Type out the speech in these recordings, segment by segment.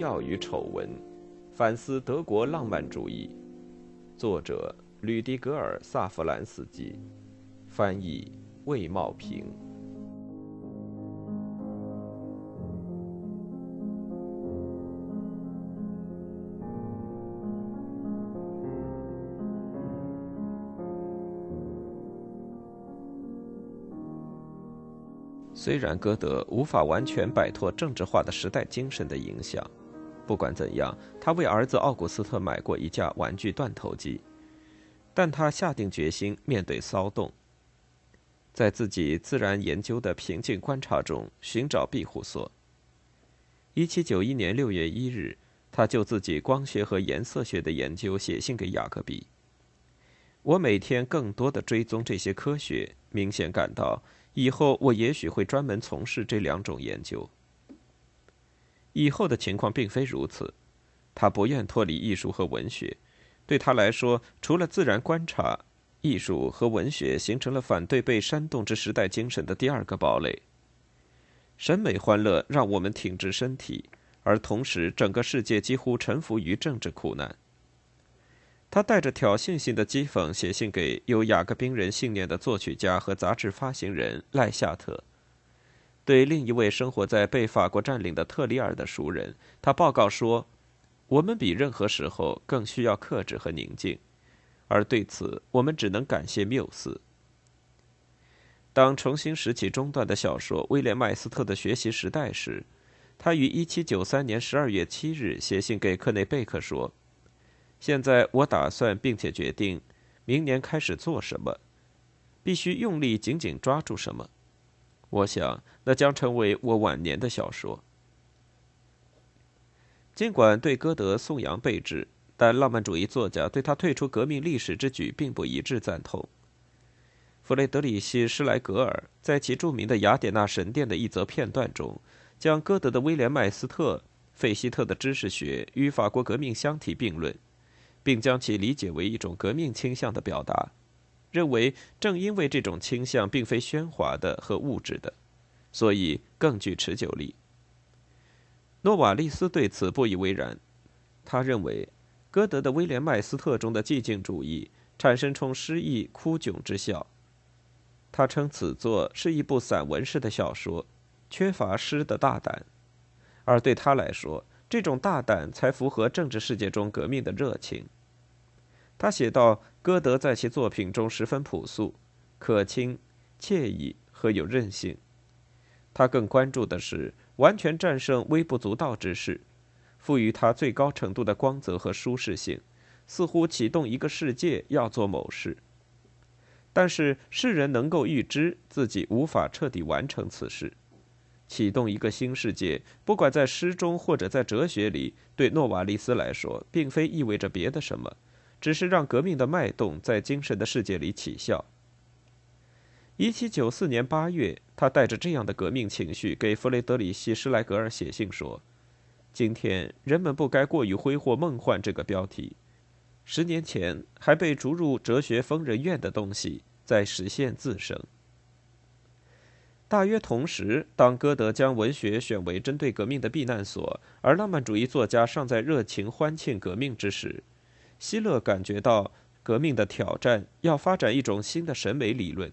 荣耀与丑闻》，反思德国浪漫主义。作者：吕迪格尔·萨弗兰斯基，翻译：魏茂平。虽然歌德无法完全摆脱政治化的时代精神的影响，不管怎样，他为儿子奥古斯特买过一架玩具断头机，但他下定决心面对骚动，在自己自然研究的平静观察中寻找庇护所。一七九一年六月一日，他就自己光学和颜色学的研究写信给雅各比。我每天更多的追踪这些科学，明显感到。以后我也许会专门从事这两种研究。以后的情况并非如此，他不愿脱离艺术和文学。对他来说，除了自然观察，艺术和文学形成了反对被煽动之时代精神的第二个堡垒。审美欢乐让我们挺直身体，而同时整个世界几乎臣服于政治苦难。他带着挑衅性的讥讽写信给有雅各宾人信念的作曲家和杂志发行人赖夏特。对另一位生活在被法国占领的特里尔的熟人，他报告说：“我们比任何时候更需要克制和宁静，而对此我们只能感谢缪斯。”当重新拾起中断的小说《威廉麦斯特的学习时代》时，他于1793年12月7日写信给克内贝克说。现在我打算并且决定，明年开始做什么，必须用力紧紧抓住什么。我想那将成为我晚年的小说。尽管对歌德颂扬备至，但浪漫主义作家对他退出革命历史之举并不一致赞同。弗雷德里希·施莱格尔在其著名的《雅典娜神殿》的一则片段中，将歌德的《威廉·麦斯特》、费希特的知识学与法国革命相提并论。并将其理解为一种革命倾向的表达，认为正因为这种倾向并非喧哗的和物质的，所以更具持久力。诺瓦利斯对此不以为然，他认为歌德的《威廉·麦斯特》中的寂静主义产生出诗意枯窘之效。他称此作是一部散文式的小说，缺乏诗的大胆，而对他来说。这种大胆才符合政治世界中革命的热情。他写道：“歌德在其作品中十分朴素、可亲、惬意和有韧性。他更关注的是完全战胜微不足道之事，赋予他最高程度的光泽和舒适性，似乎启动一个世界要做某事。但是世人能够预知自己无法彻底完成此事。”启动一个新世界，不管在诗中或者在哲学里，对诺瓦利斯来说，并非意味着别的什么，只是让革命的脉动在精神的世界里起效。一七九四年八月，他带着这样的革命情绪给弗雷德里希·施莱格尔写信说：“今天人们不该过于挥霍‘梦幻’这个标题。十年前还被逐入哲学疯人院的东西，在实现自生。”大约同时，当歌德将文学选为针对革命的避难所，而浪漫主义作家尚在热情欢庆革命之时，希勒感觉到革命的挑战要发展一种新的审美理论。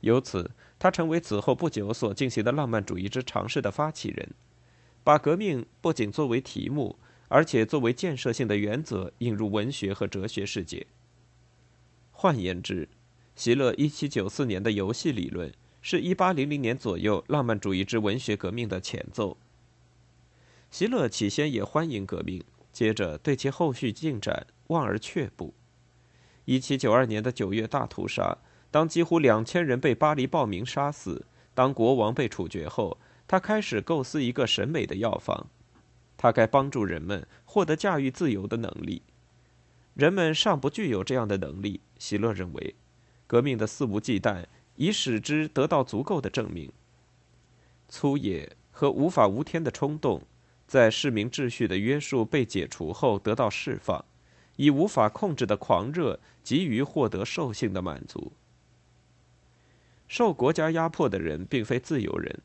由此，他成为此后不久所进行的浪漫主义之尝试的发起人，把革命不仅作为题目，而且作为建设性的原则引入文学和哲学世界。换言之，席勒1794年的游戏理论。是一八零零年左右浪漫主义之文学革命的前奏。希勒起先也欢迎革命，接着对其后续进展望而却步。一七九二年的九月大屠杀，当几乎两千人被巴黎暴民杀死，当国王被处决后，他开始构思一个审美的药方，他该帮助人们获得驾驭自由的能力。人们尚不具有这样的能力，希勒认为，革命的肆无忌惮。已使之得到足够的证明。粗野和无法无天的冲动，在市民秩序的约束被解除后得到释放，以无法控制的狂热急于获得兽性的满足。受国家压迫的人并非自由人，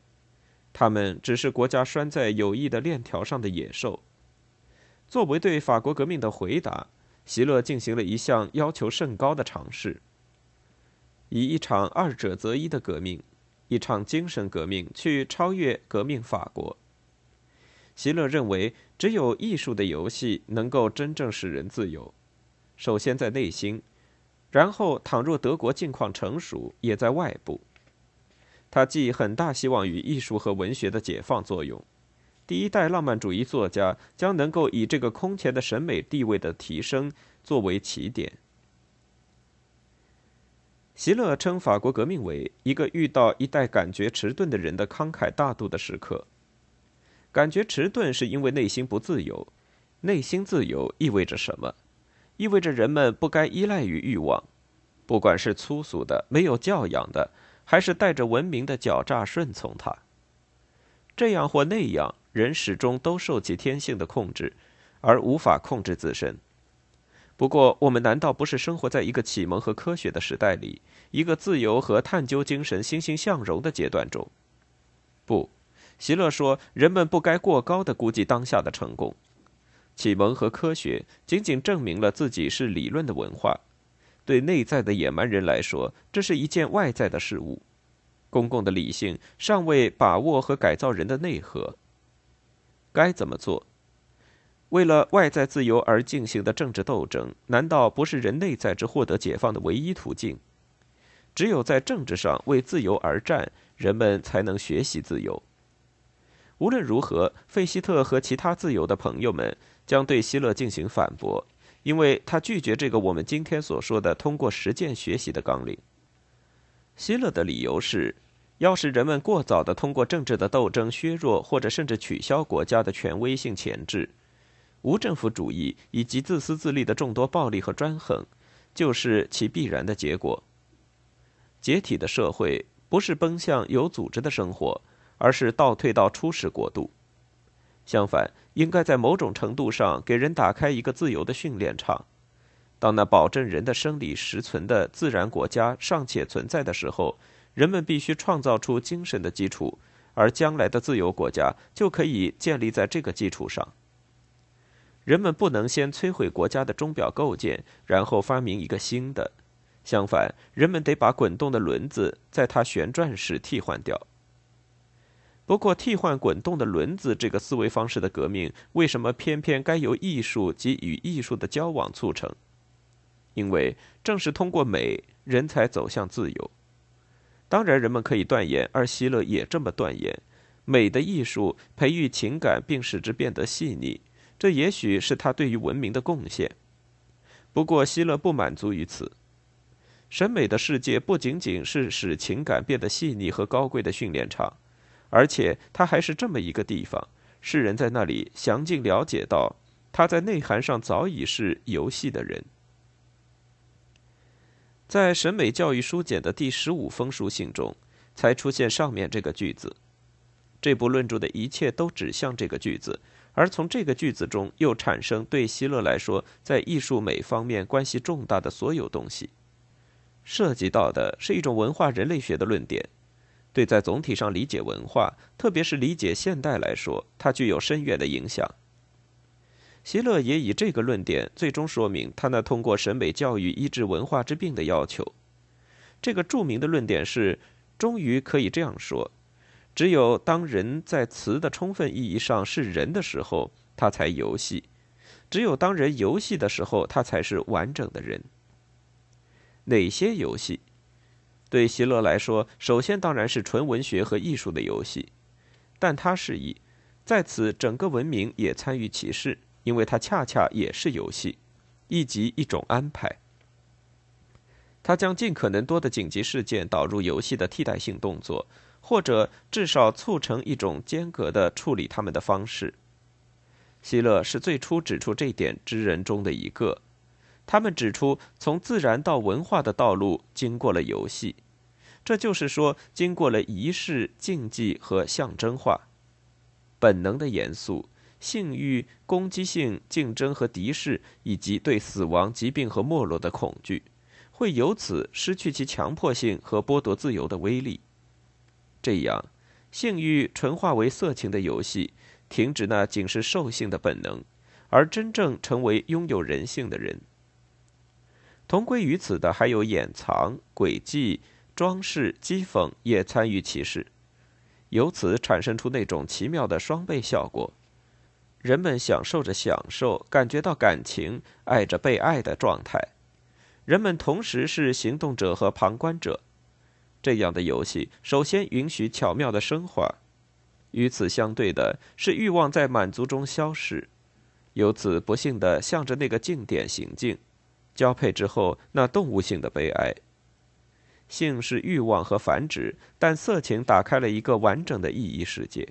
他们只是国家拴在友谊的链条上的野兽。作为对法国革命的回答，席勒进行了一项要求甚高的尝试，以一场二者择一的革命，一场精神革命，去超越革命法国。席勒认为，只有艺术的游戏能够真正使人自由。首先在内心，然后倘若德国境况成熟，也在外部。他寄很大希望于艺术和文学的解放作用。第一代浪漫主义作家将能够以这个空前的审美地位的提升作为起点。席勒称法国革命为一个遇到一代感觉迟钝的人的慷慨大度的时刻。感觉迟钝是因为内心不自由。内心自由意味着什么？意味着人们不该依赖于欲望，不管是粗俗的、没有教养的。还是带着文明的狡诈顺从他。这样或那样，人始终都受其天性的控制，而无法控制自身。不过，我们难道不是生活在一个启蒙和科学的时代里，一个自由和探究精神欣欣向荣的阶段中？不，席勒说，人们不该过高的估计当下的成功。启蒙和科学仅仅证明了自己是理论的文化。对内在的野蛮人来说，这是一件外在的事物。公共的理性尚未把握和改造人的内核。该怎么做？为了外在自由而进行的政治斗争，难道不是人内在之获得解放的唯一途径？只有在政治上为自由而战，人们才能学习自由。无论如何，费希特和其他自由的朋友们将对希勒进行反驳。因为他拒绝这个我们今天所说的通过实践学习的纲领。希勒的理由是，要是人们过早的通过政治的斗争削弱或者甚至取消国家的权威性潜质，无政府主义以及自私自利的众多暴力和专横，就是其必然的结果。解体的社会不是奔向有组织的生活，而是倒退到初始国度。相反，应该在某种程度上给人打开一个自由的训练场。当那保证人的生理实存的自然国家尚且存在的时候，人们必须创造出精神的基础，而将来的自由国家就可以建立在这个基础上。人们不能先摧毁国家的钟表构件，然后发明一个新的。相反，人们得把滚动的轮子在它旋转时替换掉。不过，替换滚动的轮子这个思维方式的革命，为什么偏偏该由艺术及与艺术的交往促成？因为正是通过美，人才走向自由。当然，人们可以断言，而希勒也这么断言：美的艺术培育情感，并使之变得细腻，这也许是他对于文明的贡献。不过，希勒不满足于此。审美的世界不仅仅是使情感变得细腻和高贵的训练场。而且，它还是这么一个地方，世人在那里详尽了解到，他在内涵上早已是游戏的人。在审美教育书简的第十五封书信中，才出现上面这个句子。这部论著的一切都指向这个句子，而从这个句子中又产生对希勒来说在艺术美方面关系重大的所有东西，涉及到的是一种文化人类学的论点。对在总体上理解文化，特别是理解现代来说，它具有深远的影响。席勒也以这个论点最终说明他那通过审美教育医治文化之病的要求。这个著名的论点是：终于可以这样说，只有当人在词的充分意义上是人的时候，他才游戏；只有当人游戏的时候，他才是完整的人。哪些游戏？对希勒来说，首先当然是纯文学和艺术的游戏，但他示意，在此整个文明也参与其事，因为它恰恰也是游戏，以及一种安排。他将尽可能多的紧急事件导入游戏的替代性动作，或者至少促成一种间隔的处理他们的方式。希勒是最初指出这点之人中的一个。他们指出，从自然到文化的道路经过了游戏，这就是说，经过了仪式、禁忌和象征化。本能的严肃、性欲、攻击性、竞争和敌视，以及对死亡、疾病和没落的恐惧，会由此失去其强迫性和剥夺自由的威力。这样，性欲纯化为色情的游戏，停止那仅是兽性的本能，而真正成为拥有人性的人。同归于此的还有掩藏、诡计、装饰、讥讽也参与其事，由此产生出那种奇妙的双倍效果：人们享受着享受，感觉到感情，爱着被爱的状态；人们同时是行动者和旁观者。这样的游戏首先允许巧妙的升华，与此相对的是欲望在满足中消逝，由此不幸的向着那个静点行进。交配之后，那动物性的悲哀。性是欲望和繁殖，但色情打开了一个完整的意义世界。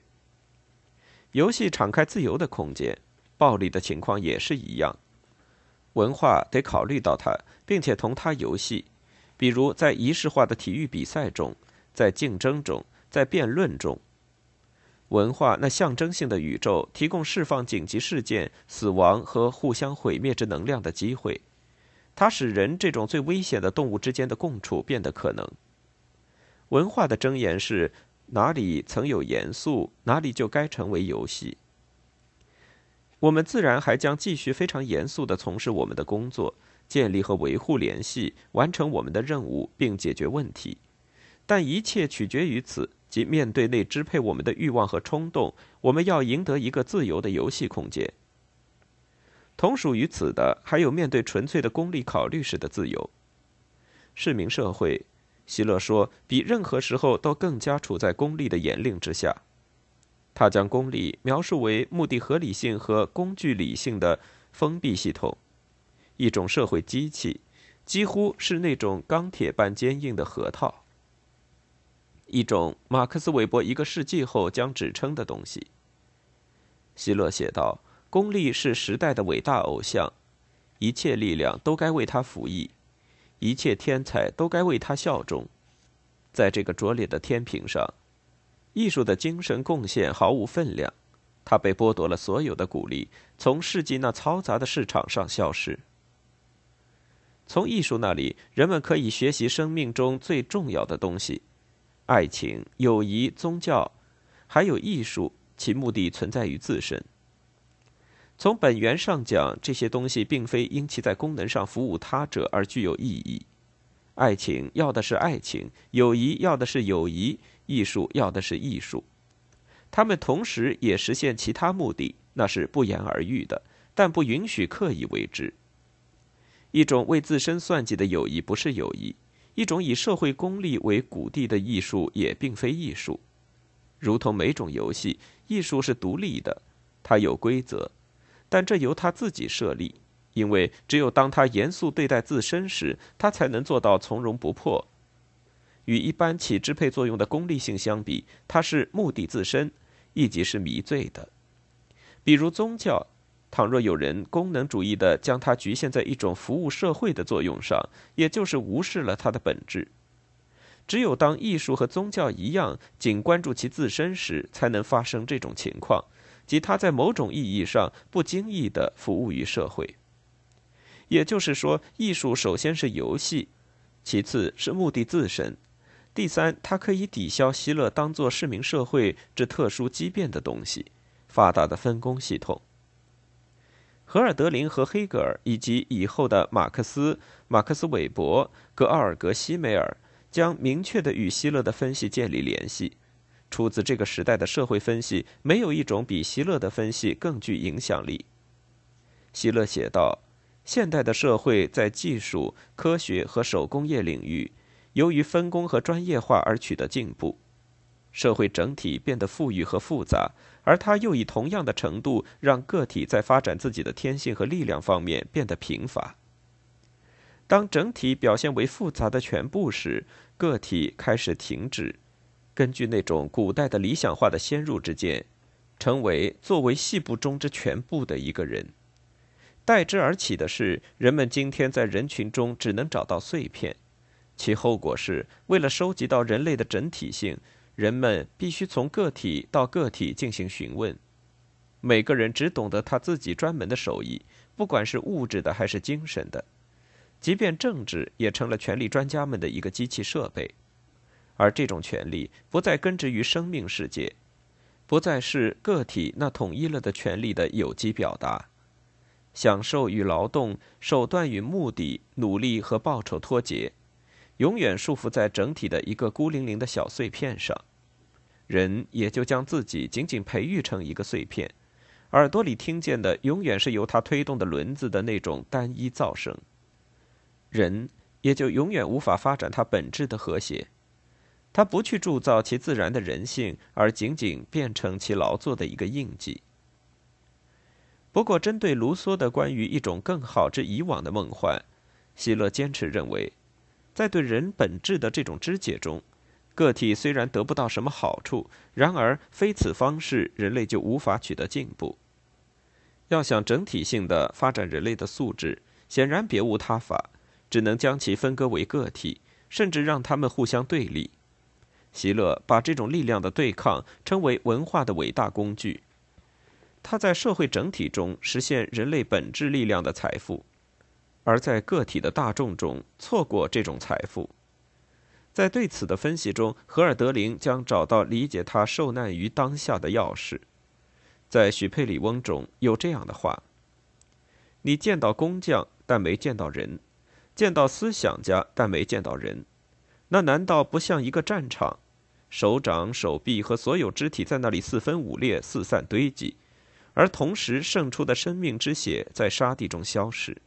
游戏敞开自由的空间，暴力的情况也是一样。文化得考虑到它，并且同它游戏，比如在仪式化的体育比赛中，在竞争中，在辩论中。文化那象征性的宇宙，提供释放紧急事件、死亡和互相毁灭之能量的机会。它使人这种最危险的动物之间的共处变得可能。文化的箴言是：哪里曾有严肃，哪里就该成为游戏。我们自然还将继续非常严肃地从事我们的工作，建立和维护联系，完成我们的任务，并解决问题。但一切取决于此，即面对那支配我们的欲望和冲动，我们要赢得一个自由的游戏空间。同属于此的，还有面对纯粹的功利考虑时的自由。市民社会，希勒说，比任何时候都更加处在功利的严令之下。他将功利描述为目的合理性和工具理性的封闭系统，一种社会机器，几乎是那种钢铁般坚硬的核桃，一种马克思韦伯一个世纪后将指称的东西。希勒写道。功利是时代的伟大偶像，一切力量都该为他服役，一切天才都该为他效忠。在这个拙劣的天平上，艺术的精神贡献毫无分量，他被剥夺了所有的鼓励，从世纪那嘈杂的市场上消失。从艺术那里，人们可以学习生命中最重要的东西：爱情、友谊、宗教，还有艺术。其目的存在于自身。从本源上讲，这些东西并非因其在功能上服务他者而具有意义。爱情要的是爱情，友谊要的是友谊，艺术要的是艺术。他们同时也实现其他目的，那是不言而喻的，但不允许刻意为之。一种为自身算计的友谊不是友谊，一种以社会功利为谷地的艺术也并非艺术。如同每种游戏，艺术是独立的，它有规则。但这由他自己设立，因为只有当他严肃对待自身时，他才能做到从容不迫。与一般起支配作用的功利性相比，它是目的自身，亦即是迷醉的。比如宗教，倘若有人功能主义的将它局限在一种服务社会的作用上，也就是无视了它的本质。只有当艺术和宗教一样，仅关注其自身时，才能发生这种情况。即他在某种意义上不经意地服务于社会，也就是说，艺术首先是游戏，其次是目的自身，第三，它可以抵消希勒当作市民社会之特殊畸变的东西，发达的分工系统。荷尔德林和黑格尔以及以后的马克思、马克思韦伯、格奥尔格西梅尔，将明确地与希勒的分析建立联系。出自这个时代的社会分析，没有一种比希勒的分析更具影响力。希勒写道：“现代的社会在技术、科学和手工业领域，由于分工和专业化而取得进步，社会整体变得富裕和复杂，而它又以同样的程度让个体在发展自己的天性和力量方面变得贫乏。当整体表现为复杂的全部时，个体开始停止。”根据那种古代的理想化的先入之见，成为作为细部中之全部的一个人。代之而起的是，人们今天在人群中只能找到碎片，其后果是，为了收集到人类的整体性，人们必须从个体到个体进行询问。每个人只懂得他自己专门的手艺，不管是物质的还是精神的，即便政治也成了权力专家们的一个机器设备。而这种权利不再根植于生命世界，不再是个体那统一了的权利的有机表达。享受与劳动、手段与目的、努力和报酬脱节，永远束缚在整体的一个孤零零的小碎片上，人也就将自己仅仅培育成一个碎片，耳朵里听见的永远是由他推动的轮子的那种单一噪声。人也就永远无法发展他本质的和谐。他不去铸造其自然的人性，而仅仅变成其劳作的一个印记。不过，针对卢梭的关于一种更好之以往的梦幻，希勒坚持认为，在对人本质的这种肢解中，个体虽然得不到什么好处，然而非此方式，人类就无法取得进步。要想整体性的发展人类的素质，显然别无他法，只能将其分割为个体，甚至让他们互相对立。席勒把这种力量的对抗称为文化的伟大工具。他在社会整体中实现人类本质力量的财富，而在个体的大众中错过这种财富。在对此的分析中，荷尔德林将找到理解他受难于当下的钥匙。在许佩里翁中有这样的话：“你见到工匠，但没见到人；见到思想家，但没见到人。”那难道不像一个战场？手掌、手臂和所有肢体在那里四分五裂、四散堆积，而同时渗出的生命之血在沙地中消失。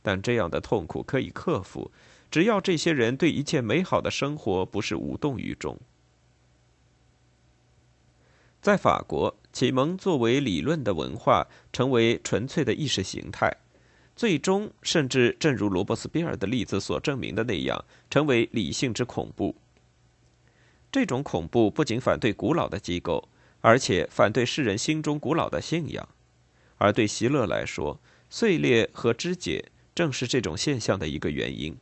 但这样的痛苦可以克服，只要这些人对一切美好的生活不是无动于衷。在法国，启蒙作为理论的文化成为纯粹的意识形态。最终，甚至正如罗伯斯庇尔的例子所证明的那样，成为理性之恐怖。这种恐怖不仅反对古老的机构，而且反对世人心中古老的信仰。而对席勒来说，碎裂和肢解正是这种现象的一个原因。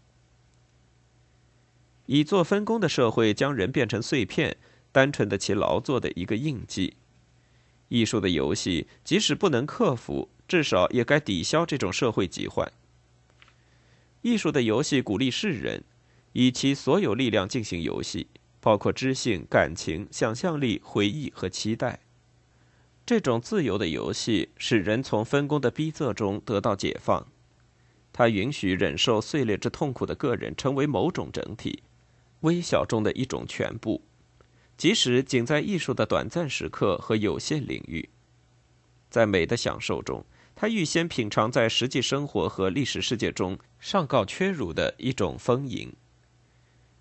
以作分工的社会将人变成碎片，单纯的其劳作的一个印记。艺术的游戏，即使不能克服。至少也该抵消这种社会疾患。艺术的游戏鼓励世人以其所有力量进行游戏，包括知性、感情、想象力、回忆和期待。这种自由的游戏使人从分工的逼仄中得到解放。它允许忍受碎裂之痛苦的个人成为某种整体，微小中的一种全部，即使仅在艺术的短暂时刻和有限领域，在美的享受中。他预先品尝在实际生活和历史世界中上告屈辱的一种丰盈，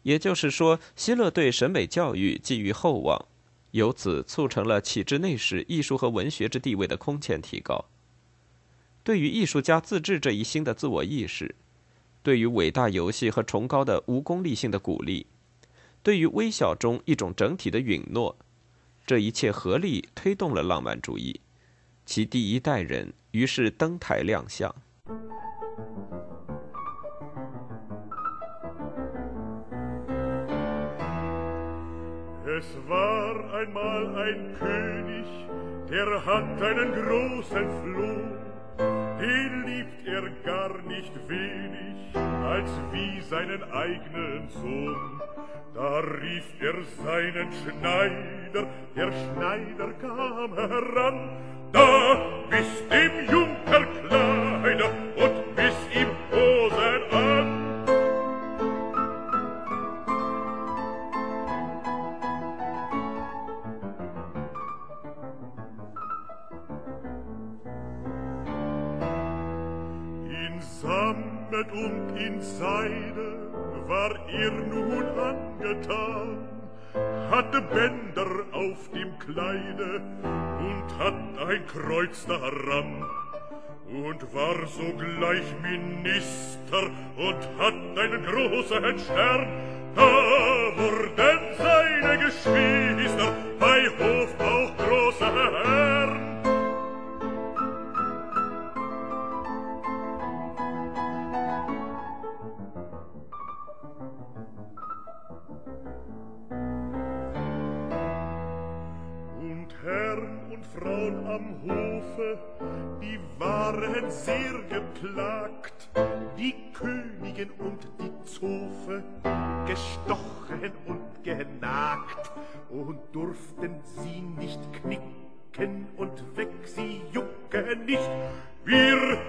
也就是说，希勒对审美教育寄予厚望，由此促成了启智内史艺术和文学之地位的空前提高。对于艺术家自治这一新的自我意识，对于伟大游戏和崇高的无功利性的鼓励，对于微小中一种整体的允诺，这一切合力推动了浪漫主义。其第一代人于是登台亮相。Es war einmal ein König, der hat einen großen Floh. Den liebt er gar nicht wenig, als wie seinen eigenen Sohn. Da rief er seinen Schneider, der Schneider kam heran, da bis dem Junker Kleider und bis ihm Hosen hatte Bänder auf dem Kleide und hat ein Kreuz daran und war sogleich Minister und hat einen großen Stern. Da wurden seine Geschwister bei Hof auch große Herren. geschrien und die Zofe gestochen und genagt und durften sie nicht knicken und weg sie jucken nicht. Wir